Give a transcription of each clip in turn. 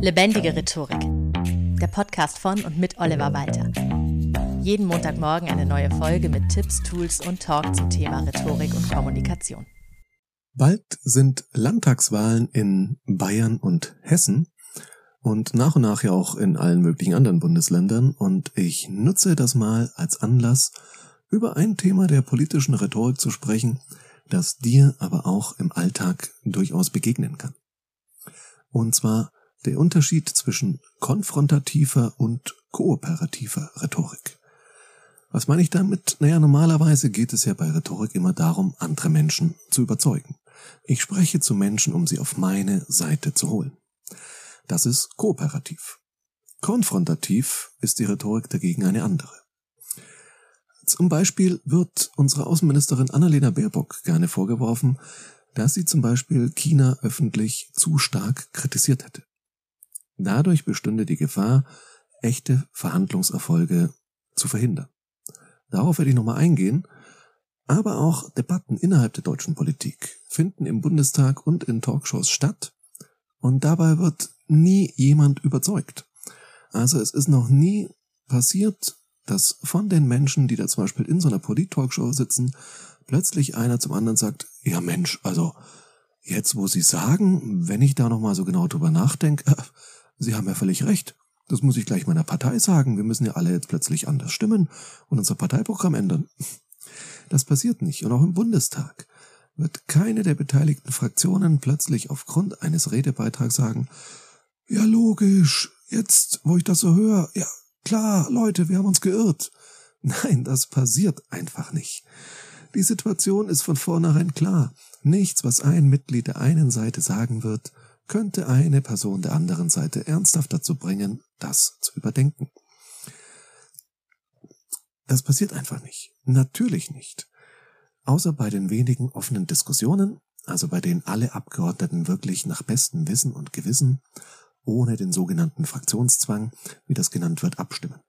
Lebendige Rhetorik. Der Podcast von und mit Oliver Walter. Jeden Montagmorgen eine neue Folge mit Tipps, Tools und Talk zum Thema Rhetorik und Kommunikation. Bald sind Landtagswahlen in Bayern und Hessen und nach und nach ja auch in allen möglichen anderen Bundesländern und ich nutze das mal als Anlass, über ein Thema der politischen Rhetorik zu sprechen, das dir aber auch im Alltag durchaus begegnen kann. Und zwar der Unterschied zwischen konfrontativer und kooperativer Rhetorik. Was meine ich damit? Naja, normalerweise geht es ja bei Rhetorik immer darum, andere Menschen zu überzeugen. Ich spreche zu Menschen, um sie auf meine Seite zu holen. Das ist kooperativ. Konfrontativ ist die Rhetorik dagegen eine andere. Zum Beispiel wird unsere Außenministerin Annalena Baerbock gerne vorgeworfen, dass sie zum Beispiel China öffentlich zu stark kritisiert hätte. Dadurch bestünde die Gefahr, echte Verhandlungserfolge zu verhindern. Darauf werde ich nochmal eingehen, aber auch Debatten innerhalb der deutschen Politik finden im Bundestag und in Talkshows statt und dabei wird nie jemand überzeugt. Also es ist noch nie passiert, dass von den Menschen, die da zum Beispiel in so einer Polit-Talkshow sitzen, plötzlich einer zum anderen sagt, ja Mensch, also jetzt wo Sie sagen, wenn ich da nochmal so genau drüber nachdenke, Sie haben ja völlig recht. Das muss ich gleich meiner Partei sagen. Wir müssen ja alle jetzt plötzlich anders stimmen und unser Parteiprogramm ändern. Das passiert nicht. Und auch im Bundestag wird keine der beteiligten Fraktionen plötzlich aufgrund eines Redebeitrags sagen, ja logisch, jetzt, wo ich das so höre, ja klar, Leute, wir haben uns geirrt. Nein, das passiert einfach nicht. Die Situation ist von vornherein klar. Nichts, was ein Mitglied der einen Seite sagen wird, könnte eine Person der anderen Seite ernsthaft dazu bringen, das zu überdenken. Das passiert einfach nicht. Natürlich nicht. Außer bei den wenigen offenen Diskussionen, also bei denen alle Abgeordneten wirklich nach bestem Wissen und Gewissen, ohne den sogenannten Fraktionszwang, wie das genannt wird, abstimmen.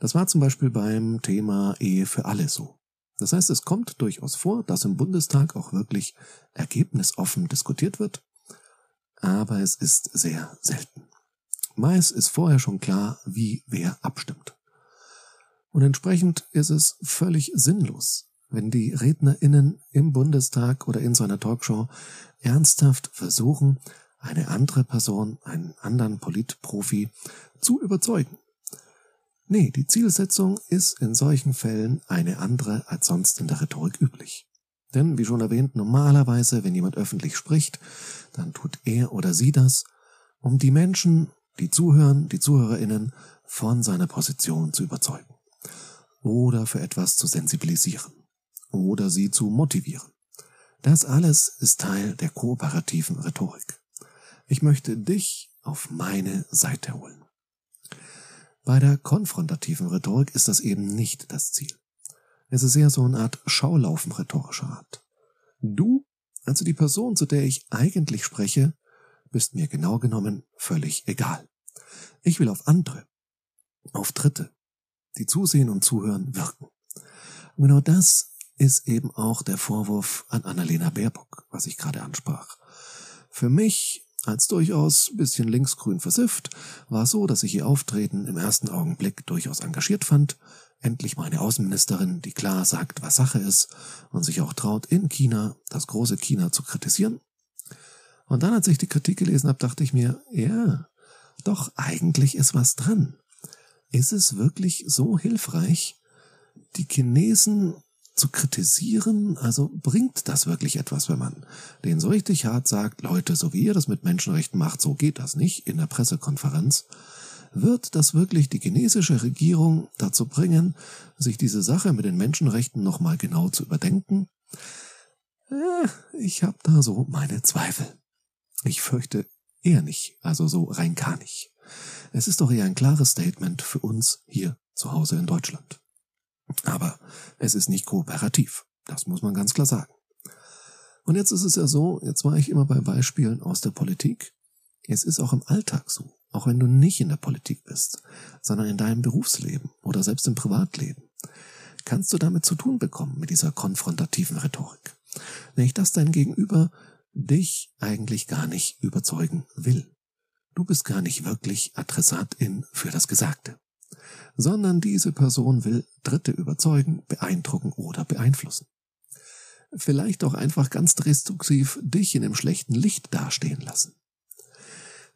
Das war zum Beispiel beim Thema Ehe für alle so. Das heißt, es kommt durchaus vor, dass im Bundestag auch wirklich ergebnisoffen diskutiert wird aber es ist sehr selten. Meist ist vorher schon klar, wie wer abstimmt. Und entsprechend ist es völlig sinnlos, wenn die RednerInnen im Bundestag oder in so einer Talkshow ernsthaft versuchen, eine andere Person, einen anderen Politprofi zu überzeugen. Nee, die Zielsetzung ist in solchen Fällen eine andere als sonst in der Rhetorik üblich. Denn, wie schon erwähnt, normalerweise, wenn jemand öffentlich spricht, dann tut er oder sie das, um die Menschen, die zuhören, die Zuhörerinnen, von seiner Position zu überzeugen. Oder für etwas zu sensibilisieren. Oder sie zu motivieren. Das alles ist Teil der kooperativen Rhetorik. Ich möchte dich auf meine Seite holen. Bei der konfrontativen Rhetorik ist das eben nicht das Ziel. Es ist eher so eine Art Schaulaufen rhetorischer Art. Du, also die Person, zu der ich eigentlich spreche, bist mir genau genommen völlig egal. Ich will auf andere, auf Dritte, die zusehen und zuhören, wirken. Und genau das ist eben auch der Vorwurf an Annalena Baerbock, was ich gerade ansprach. Für mich, als durchaus bisschen linksgrün versifft, war es so, dass ich ihr Auftreten im ersten Augenblick durchaus engagiert fand, Endlich mal eine Außenministerin, die klar sagt, was Sache ist und sich auch traut, in China, das große China, zu kritisieren. Und dann, als ich die Kritik gelesen habe, dachte ich mir, ja, doch, eigentlich ist was dran. Ist es wirklich so hilfreich, die Chinesen zu kritisieren? Also bringt das wirklich etwas, wenn man denen so richtig hart sagt, Leute, so wie ihr das mit Menschenrechten macht, so geht das nicht in der Pressekonferenz. Wird das wirklich die chinesische Regierung dazu bringen, sich diese Sache mit den Menschenrechten nochmal genau zu überdenken? Äh, ich habe da so meine Zweifel. Ich fürchte eher nicht, also so rein gar nicht. Es ist doch eher ein klares Statement für uns hier zu Hause in Deutschland. Aber es ist nicht kooperativ. Das muss man ganz klar sagen. Und jetzt ist es ja so, jetzt war ich immer bei Beispielen aus der Politik. Es ist auch im Alltag so auch wenn du nicht in der Politik bist, sondern in deinem Berufsleben oder selbst im Privatleben, kannst du damit zu tun bekommen mit dieser konfrontativen Rhetorik. Nämlich, dass dein Gegenüber dich eigentlich gar nicht überzeugen will. du bist gar nicht wirklich Adressatin für das Gesagte, sondern diese Person will Dritte überzeugen, beeindrucken oder beeinflussen. Vielleicht auch einfach ganz destruktiv dich in einem schlechten Licht dastehen lassen.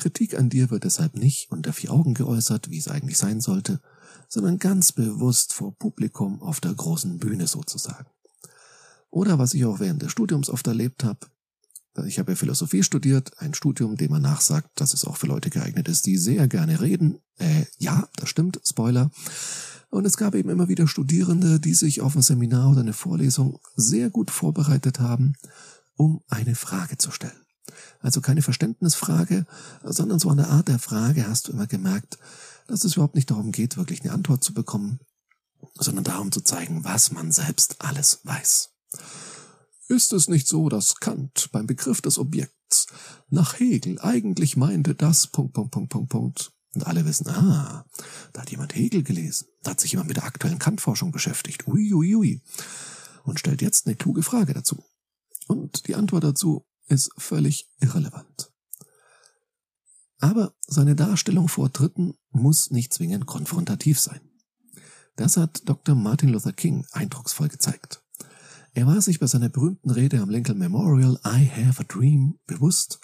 Kritik an dir wird deshalb nicht unter vier Augen geäußert, wie es eigentlich sein sollte, sondern ganz bewusst vor Publikum auf der großen Bühne sozusagen. Oder was ich auch während des Studiums oft erlebt habe, ich habe ja Philosophie studiert, ein Studium, dem man nachsagt, dass es auch für Leute geeignet ist, die sehr gerne reden. Äh, ja, das stimmt, Spoiler. Und es gab eben immer wieder Studierende, die sich auf ein Seminar oder eine Vorlesung sehr gut vorbereitet haben, um eine Frage zu stellen. Also keine Verständnisfrage, sondern so eine Art der Frage hast du immer gemerkt, dass es überhaupt nicht darum geht, wirklich eine Antwort zu bekommen, sondern darum zu zeigen, was man selbst alles weiß. Ist es nicht so, dass Kant beim Begriff des Objekts nach Hegel eigentlich meinte, dass Punkt, Punkt, Punkt, Punkt, Punkt. Und alle wissen, ah, da hat jemand Hegel gelesen, da hat sich jemand mit der aktuellen Kantforschung beschäftigt. Ui, ui, ui. Und stellt jetzt eine kluge Frage dazu. Und die Antwort dazu ist völlig irrelevant. Aber seine Darstellung vor Dritten muss nicht zwingend konfrontativ sein. Das hat Dr. Martin Luther King eindrucksvoll gezeigt. Er war sich bei seiner berühmten Rede am Lincoln Memorial I Have a Dream bewusst,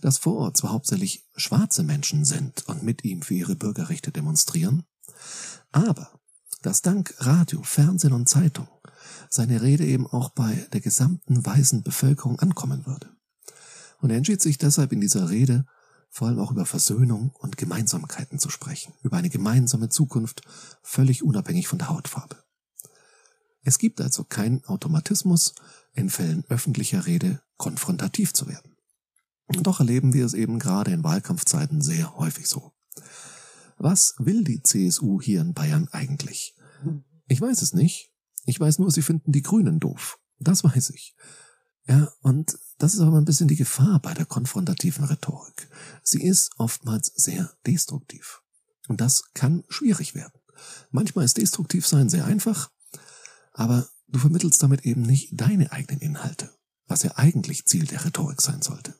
dass vor Ort zwar hauptsächlich schwarze Menschen sind und mit ihm für ihre Bürgerrechte demonstrieren, aber dass dank Radio, Fernsehen und Zeitung seine Rede eben auch bei der gesamten weißen Bevölkerung ankommen würde. Und er entschied sich deshalb in dieser Rede vor allem auch über Versöhnung und Gemeinsamkeiten zu sprechen, über eine gemeinsame Zukunft, völlig unabhängig von der Hautfarbe. Es gibt also keinen Automatismus, in Fällen öffentlicher Rede konfrontativ zu werden. Und doch erleben wir es eben gerade in Wahlkampfzeiten sehr häufig so. Was will die CSU hier in Bayern eigentlich? Ich weiß es nicht. Ich weiß nur, sie finden die Grünen doof. Das weiß ich. Ja, und das ist aber ein bisschen die Gefahr bei der konfrontativen Rhetorik. Sie ist oftmals sehr destruktiv. Und das kann schwierig werden. Manchmal ist destruktiv sein sehr einfach, aber du vermittelst damit eben nicht deine eigenen Inhalte, was ja eigentlich Ziel der Rhetorik sein sollte.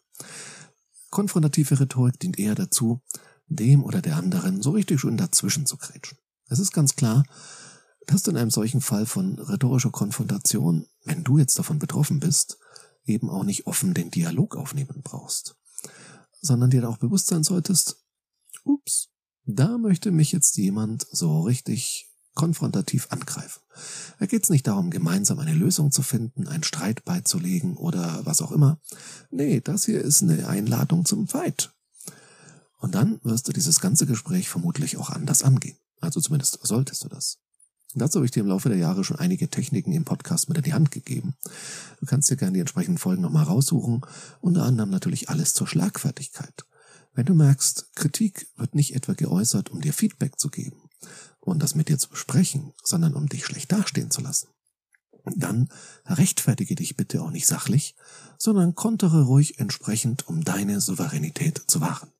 Konfrontative Rhetorik dient eher dazu, dem oder der anderen so richtig schon dazwischen zu kretschen. Es ist ganz klar, dass du in einem solchen Fall von rhetorischer Konfrontation, wenn du jetzt davon betroffen bist, eben auch nicht offen den Dialog aufnehmen brauchst, sondern dir auch bewusst sein solltest, ups, da möchte mich jetzt jemand so richtig konfrontativ angreifen. Da geht es nicht darum, gemeinsam eine Lösung zu finden, einen Streit beizulegen oder was auch immer. Nee, das hier ist eine Einladung zum Fight. Und dann wirst du dieses ganze Gespräch vermutlich auch anders angehen. Also zumindest solltest du das. Dazu habe ich dir im Laufe der Jahre schon einige Techniken im Podcast mit in die Hand gegeben. Du kannst dir gerne die entsprechenden Folgen nochmal raussuchen, unter anderem natürlich alles zur Schlagfertigkeit. Wenn du merkst, Kritik wird nicht etwa geäußert, um dir Feedback zu geben und das mit dir zu besprechen, sondern um dich schlecht dastehen zu lassen, dann rechtfertige dich bitte auch nicht sachlich, sondern kontere ruhig entsprechend, um deine Souveränität zu wahren.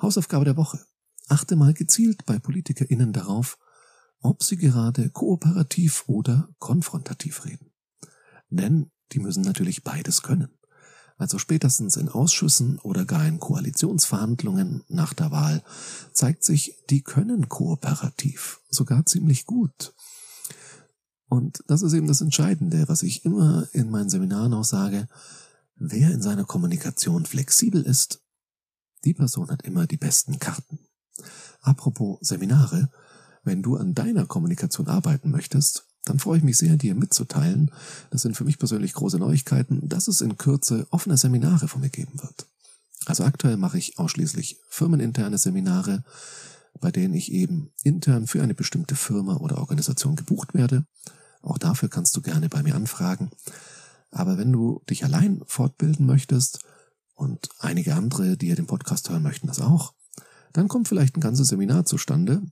Hausaufgabe der Woche. Achte mal gezielt bei PolitikerInnen darauf, ob sie gerade kooperativ oder konfrontativ reden. Denn die müssen natürlich beides können. Also spätestens in Ausschüssen oder gar in Koalitionsverhandlungen nach der Wahl zeigt sich, die können kooperativ, sogar ziemlich gut. Und das ist eben das Entscheidende, was ich immer in meinen Seminaren auch sage. Wer in seiner Kommunikation flexibel ist, die Person hat immer die besten Karten. Apropos Seminare, wenn du an deiner Kommunikation arbeiten möchtest, dann freue ich mich sehr, dir mitzuteilen, das sind für mich persönlich große Neuigkeiten, dass es in Kürze offene Seminare von mir geben wird. Also aktuell mache ich ausschließlich firmeninterne Seminare, bei denen ich eben intern für eine bestimmte Firma oder Organisation gebucht werde. Auch dafür kannst du gerne bei mir anfragen. Aber wenn du dich allein fortbilden möchtest und einige andere, die ja den Podcast hören möchten, das auch, dann kommt vielleicht ein ganzes Seminar zustande,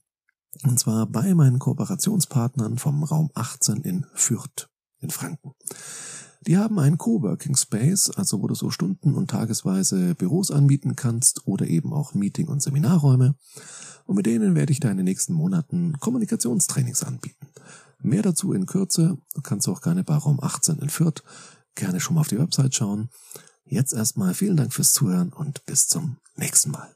und zwar bei meinen Kooperationspartnern vom Raum 18 in Fürth in Franken. Die haben einen Coworking Space, also wo du so stunden- und tagesweise Büros anbieten kannst oder eben auch Meeting- und Seminarräume. Und mit denen werde ich da in den nächsten Monaten Kommunikationstrainings anbieten. Mehr dazu in Kürze. Du kannst auch gerne bei Raum 18 in Fürth gerne schon mal auf die Website schauen. Jetzt erstmal vielen Dank fürs Zuhören und bis zum nächsten Mal.